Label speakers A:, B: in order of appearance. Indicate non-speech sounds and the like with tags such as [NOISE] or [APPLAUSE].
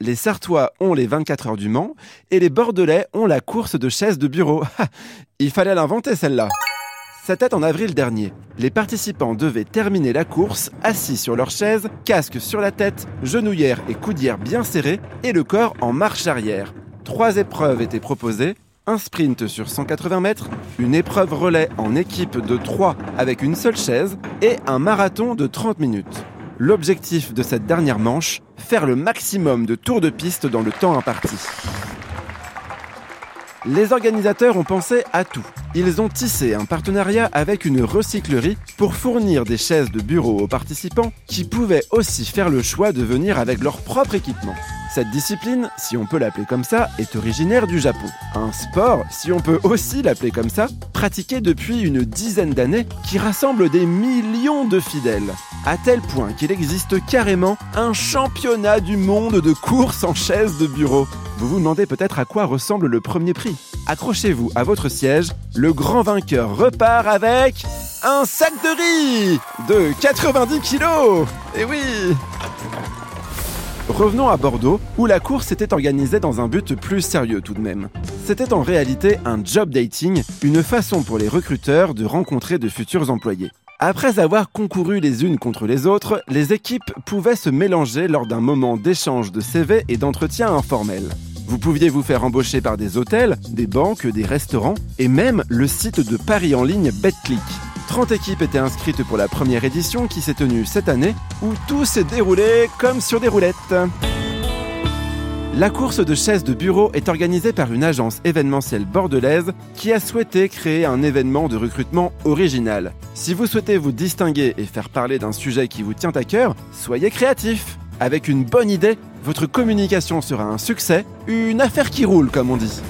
A: Les Sartois ont les 24 heures du Mans et les Bordelais ont la course de chaises de bureau. [LAUGHS] Il fallait l'inventer celle-là. C'était en avril dernier. Les participants devaient terminer la course assis sur leur chaise, casque sur la tête, genouillère et coudière bien serrées et le corps en marche arrière. Trois épreuves étaient proposées. Un sprint sur 180 mètres, une épreuve relais en équipe de 3 avec une seule chaise et un marathon de 30 minutes. L'objectif de cette dernière manche, faire le maximum de tours de piste dans le temps imparti. Les organisateurs ont pensé à tout. Ils ont tissé un partenariat avec une recyclerie pour fournir des chaises de bureau aux participants qui pouvaient aussi faire le choix de venir avec leur propre équipement. Cette discipline, si on peut l'appeler comme ça, est originaire du Japon. Un sport, si on peut aussi l'appeler comme ça, pratiqué depuis une dizaine d'années qui rassemble des millions de fidèles. À tel point qu'il existe carrément un championnat du monde de course en chaise de bureau. Vous vous demandez peut-être à quoi ressemble le premier prix. Accrochez-vous à votre siège, le grand vainqueur repart avec un sac de riz de 90 kilos Eh oui Revenons à Bordeaux, où la course était organisée dans un but plus sérieux tout de même. C'était en réalité un job dating, une façon pour les recruteurs de rencontrer de futurs employés. Après avoir concouru les unes contre les autres, les équipes pouvaient se mélanger lors d'un moment d'échange de CV et d'entretien informel. Vous pouviez vous faire embaucher par des hôtels, des banques, des restaurants et même le site de paris en ligne BetClick. 30 équipes étaient inscrites pour la première édition qui s'est tenue cette année, où tout s'est déroulé comme sur des roulettes. La course de chaises de bureau est organisée par une agence événementielle bordelaise qui a souhaité créer un événement de recrutement original. Si vous souhaitez vous distinguer et faire parler d'un sujet qui vous tient à cœur, soyez créatif. Avec une bonne idée, votre communication sera un succès, une affaire qui roule comme on dit.